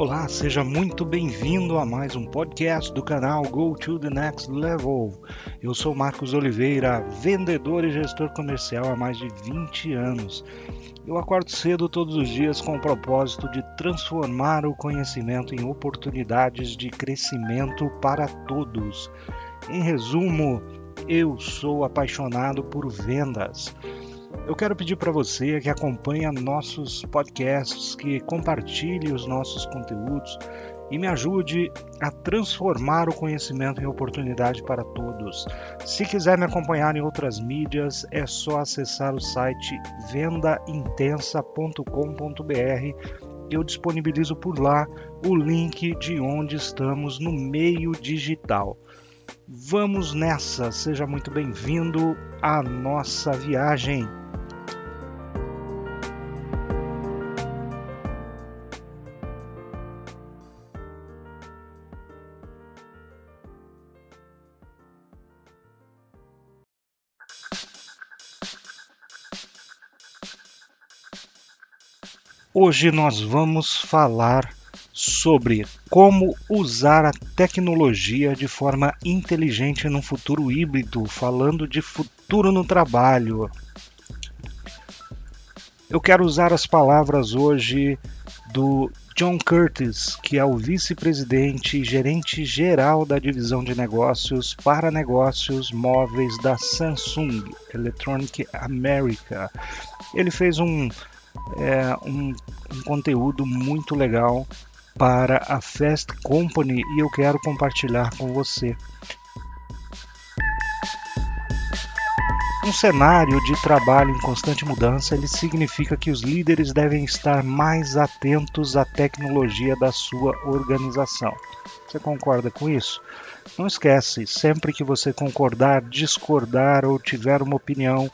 Olá, seja muito bem-vindo a mais um podcast do canal Go to the Next Level. Eu sou Marcos Oliveira, vendedor e gestor comercial há mais de 20 anos. Eu acordo cedo todos os dias com o propósito de transformar o conhecimento em oportunidades de crescimento para todos. Em resumo, eu sou apaixonado por vendas. Eu quero pedir para você que acompanhe nossos podcasts, que compartilhe os nossos conteúdos e me ajude a transformar o conhecimento em oportunidade para todos. Se quiser me acompanhar em outras mídias, é só acessar o site vendaintensa.com.br. Eu disponibilizo por lá o link de onde estamos no meio digital. Vamos nessa, seja muito bem-vindo à nossa viagem. Hoje nós vamos falar sobre como usar a tecnologia de forma inteligente no futuro híbrido, falando de futuro no trabalho. Eu quero usar as palavras hoje do John Curtis, que é o vice-presidente e gerente geral da divisão de negócios para negócios móveis da Samsung Electronic America. Ele fez um é, um, um conteúdo muito legal para a Fast Company e eu quero compartilhar com você. Um cenário de trabalho em constante mudança, ele significa que os líderes devem estar mais atentos à tecnologia da sua organização. Você concorda com isso? Não esquece, sempre que você concordar, discordar ou tiver uma opinião,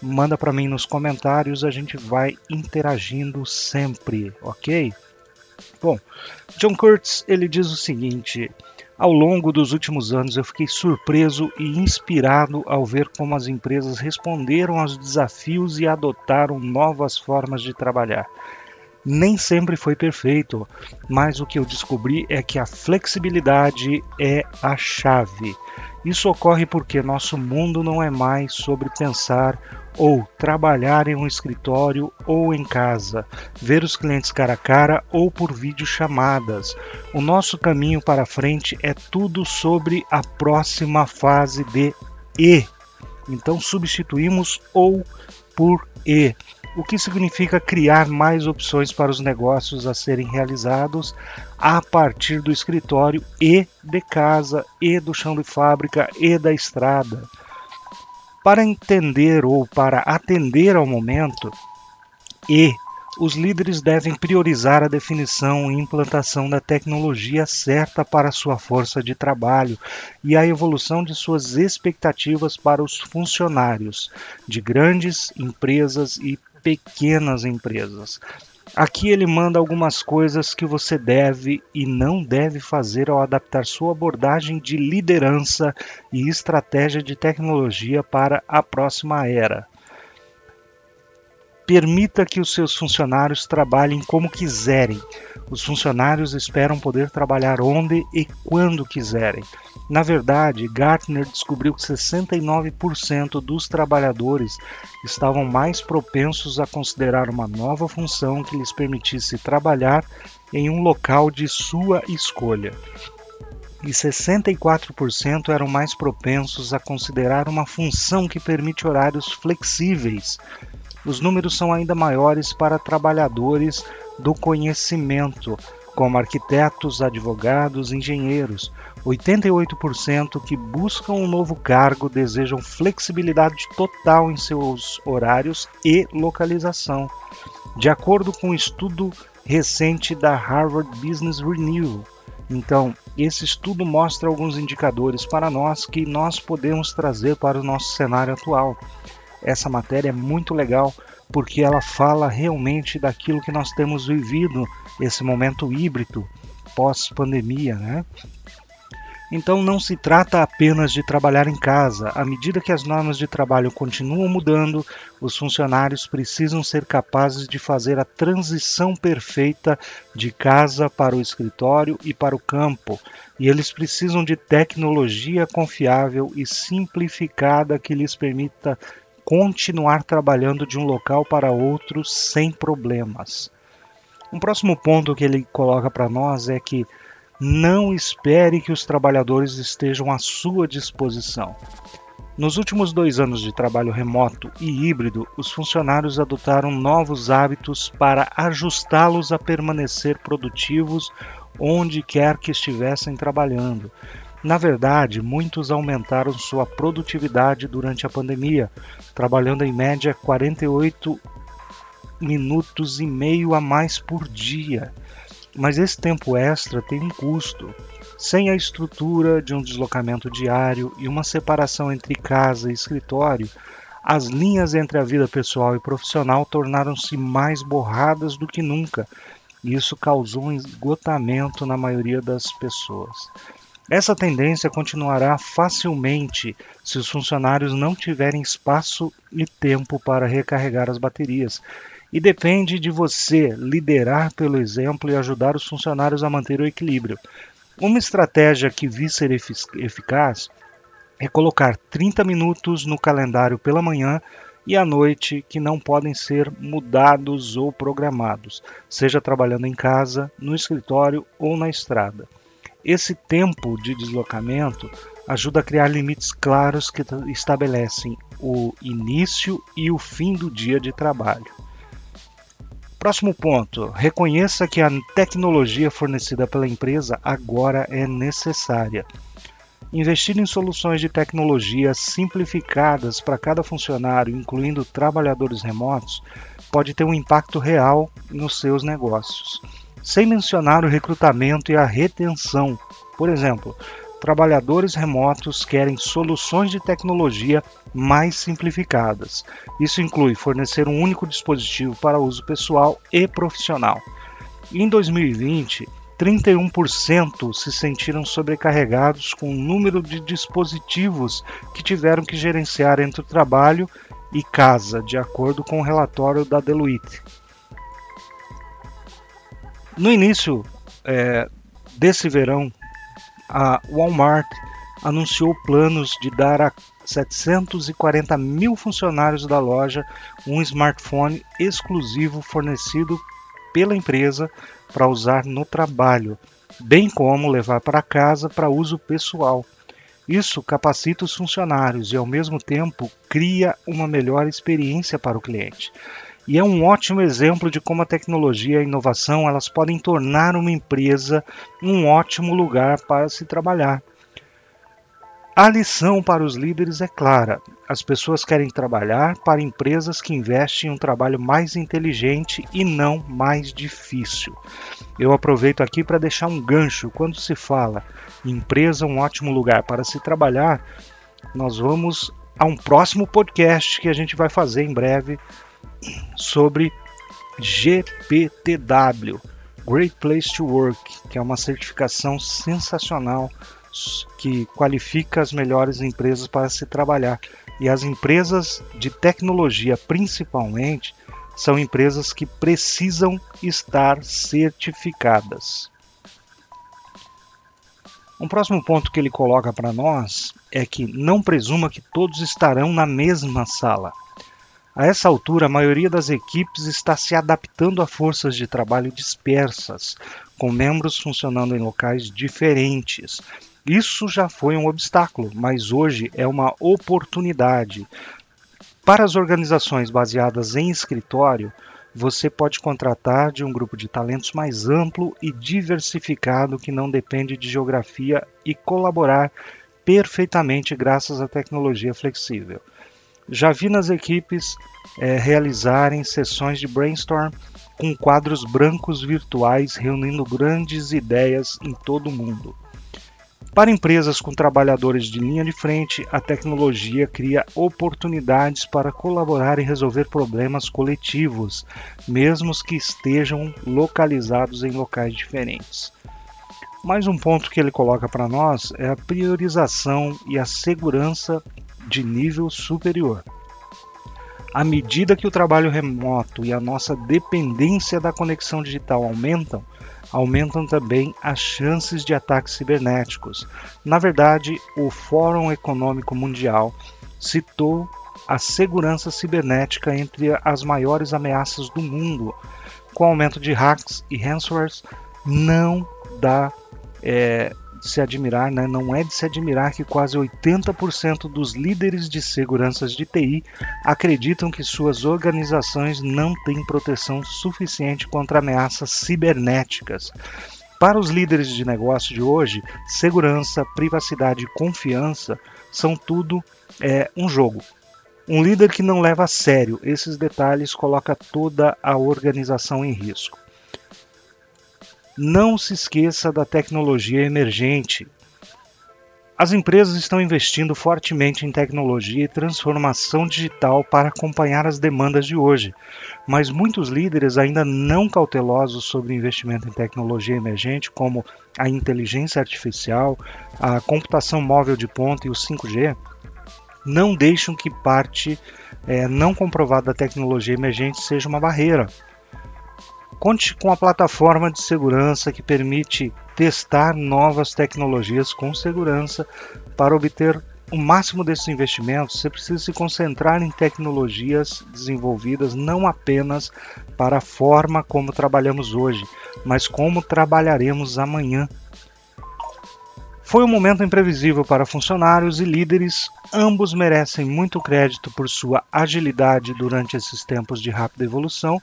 manda para mim nos comentários, a gente vai interagindo sempre, ok? Bom, John Curtis ele diz o seguinte: ao longo dos últimos anos eu fiquei surpreso e inspirado ao ver como as empresas responderam aos desafios e adotaram novas formas de trabalhar. Nem sempre foi perfeito, mas o que eu descobri é que a flexibilidade é a chave. Isso ocorre porque nosso mundo não é mais sobre pensar ou trabalhar em um escritório ou em casa, ver os clientes cara a cara ou por videochamadas. O nosso caminho para frente é tudo sobre a próxima fase de E. Então substituímos ou por E o que significa criar mais opções para os negócios a serem realizados a partir do escritório e de casa, e do chão de fábrica e da estrada. Para entender ou para atender ao momento, e os líderes devem priorizar a definição e implantação da tecnologia certa para sua força de trabalho e a evolução de suas expectativas para os funcionários de grandes empresas e pequenas empresas. Aqui ele manda algumas coisas que você deve e não deve fazer ao adaptar sua abordagem de liderança e estratégia de tecnologia para a próxima era. Permita que os seus funcionários trabalhem como quiserem. Os funcionários esperam poder trabalhar onde e quando quiserem. Na verdade, Gartner descobriu que 69% dos trabalhadores estavam mais propensos a considerar uma nova função que lhes permitisse trabalhar em um local de sua escolha. E 64% eram mais propensos a considerar uma função que permite horários flexíveis, os números são ainda maiores para trabalhadores do conhecimento, como arquitetos, advogados, engenheiros. 88% que buscam um novo cargo desejam flexibilidade total em seus horários e localização. De acordo com um estudo recente da Harvard Business Review, então, esse estudo mostra alguns indicadores para nós que nós podemos trazer para o nosso cenário atual essa matéria é muito legal porque ela fala realmente daquilo que nós temos vivido esse momento híbrido pós-pandemia, né? Então não se trata apenas de trabalhar em casa. À medida que as normas de trabalho continuam mudando, os funcionários precisam ser capazes de fazer a transição perfeita de casa para o escritório e para o campo. E eles precisam de tecnologia confiável e simplificada que lhes permita continuar trabalhando de um local para outro sem problemas. Um próximo ponto que ele coloca para nós é que não espere que os trabalhadores estejam à sua disposição. Nos últimos dois anos de trabalho remoto e híbrido, os funcionários adotaram novos hábitos para ajustá-los a permanecer produtivos onde quer que estivessem trabalhando. Na verdade, muitos aumentaram sua produtividade durante a pandemia, trabalhando em média 48 minutos e meio a mais por dia. Mas esse tempo extra tem um custo. Sem a estrutura de um deslocamento diário e uma separação entre casa e escritório, as linhas entre a vida pessoal e profissional tornaram-se mais borradas do que nunca. E isso causou um esgotamento na maioria das pessoas. Essa tendência continuará facilmente se os funcionários não tiverem espaço e tempo para recarregar as baterias e depende de você liderar pelo exemplo e ajudar os funcionários a manter o equilíbrio. Uma estratégia que vi ser eficaz é colocar 30 minutos no calendário pela manhã e à noite que não podem ser mudados ou programados, seja trabalhando em casa, no escritório ou na estrada. Esse tempo de deslocamento ajuda a criar limites claros que estabelecem o início e o fim do dia de trabalho. Próximo ponto: reconheça que a tecnologia fornecida pela empresa agora é necessária. Investir em soluções de tecnologia simplificadas para cada funcionário, incluindo trabalhadores remotos, pode ter um impacto real nos seus negócios. Sem mencionar o recrutamento e a retenção. Por exemplo, trabalhadores remotos querem soluções de tecnologia mais simplificadas. Isso inclui fornecer um único dispositivo para uso pessoal e profissional. Em 2020, 31% se sentiram sobrecarregados com o número de dispositivos que tiveram que gerenciar entre o trabalho e casa, de acordo com o relatório da Deloitte. No início é, desse verão, a Walmart anunciou planos de dar a 740 mil funcionários da loja um smartphone exclusivo fornecido pela empresa para usar no trabalho, bem como levar para casa para uso pessoal. Isso capacita os funcionários e, ao mesmo tempo, cria uma melhor experiência para o cliente. E é um ótimo exemplo de como a tecnologia e a inovação elas podem tornar uma empresa um ótimo lugar para se trabalhar. A lição para os líderes é clara: as pessoas querem trabalhar para empresas que investem em um trabalho mais inteligente e não mais difícil. Eu aproveito aqui para deixar um gancho quando se fala empresa um ótimo lugar para se trabalhar. Nós vamos a um próximo podcast que a gente vai fazer em breve sobre GPTW, Great Place to Work, que é uma certificação sensacional que qualifica as melhores empresas para se trabalhar. E as empresas de tecnologia, principalmente, são empresas que precisam estar certificadas. Um próximo ponto que ele coloca para nós é que não presuma que todos estarão na mesma sala. A essa altura, a maioria das equipes está se adaptando a forças de trabalho dispersas, com membros funcionando em locais diferentes, isso já foi um obstáculo, mas hoje é uma oportunidade. Para as organizações baseadas em escritório, você pode contratar de um grupo de talentos mais amplo e diversificado que não depende de geografia e colaborar perfeitamente graças à tecnologia flexível. Já vi nas equipes é, realizarem sessões de brainstorm com quadros brancos virtuais reunindo grandes ideias em todo o mundo. Para empresas com trabalhadores de linha de frente, a tecnologia cria oportunidades para colaborar e resolver problemas coletivos, mesmo que estejam localizados em locais diferentes. Mais um ponto que ele coloca para nós é a priorização e a segurança de nível superior. À medida que o trabalho remoto e a nossa dependência da conexão digital aumentam, aumentam também as chances de ataques cibernéticos. Na verdade, o Fórum Econômico Mundial citou a segurança cibernética entre as maiores ameaças do mundo. Com o aumento de hacks e ransomwares, não dá é, de se admirar, né? não é de se admirar que quase 80% dos líderes de seguranças de TI acreditam que suas organizações não têm proteção suficiente contra ameaças cibernéticas. Para os líderes de negócio de hoje, segurança, privacidade e confiança são tudo é, um jogo. Um líder que não leva a sério esses detalhes coloca toda a organização em risco. Não se esqueça da tecnologia emergente. As empresas estão investindo fortemente em tecnologia e transformação digital para acompanhar as demandas de hoje, mas muitos líderes, ainda não cautelosos sobre investimento em tecnologia emergente, como a inteligência artificial, a computação móvel de ponta e o 5G, não deixam que parte é, não comprovada da tecnologia emergente seja uma barreira Conte com a plataforma de segurança que permite testar novas tecnologias com segurança. Para obter o máximo desses investimentos, você precisa se concentrar em tecnologias desenvolvidas não apenas para a forma como trabalhamos hoje, mas como trabalharemos amanhã. Foi um momento imprevisível para funcionários e líderes, ambos merecem muito crédito por sua agilidade durante esses tempos de rápida evolução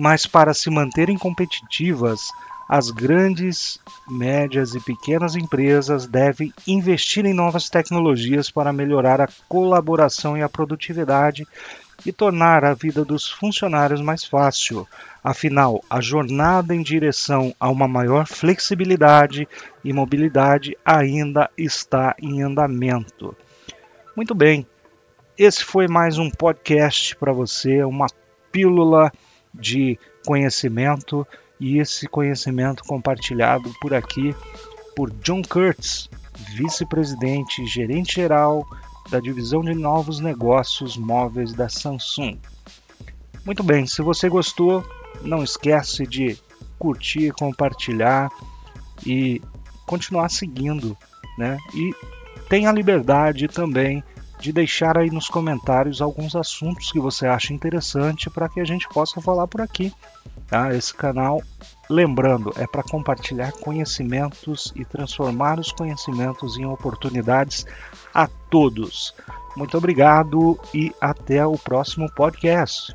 mas para se manterem competitivas, as grandes, médias e pequenas empresas devem investir em novas tecnologias para melhorar a colaboração e a produtividade e tornar a vida dos funcionários mais fácil. Afinal, a jornada em direção a uma maior flexibilidade e mobilidade ainda está em andamento. Muito bem, esse foi mais um podcast para você, uma pílula de conhecimento e esse conhecimento compartilhado por aqui por John Kurtz, vice-presidente e gerente geral da divisão de novos negócios móveis da Samsung. Muito bem, se você gostou, não esquece de curtir, compartilhar e continuar seguindo, né? E tenha liberdade também de deixar aí nos comentários alguns assuntos que você acha interessante para que a gente possa falar por aqui. Tá? Esse canal, lembrando, é para compartilhar conhecimentos e transformar os conhecimentos em oportunidades a todos. Muito obrigado e até o próximo podcast.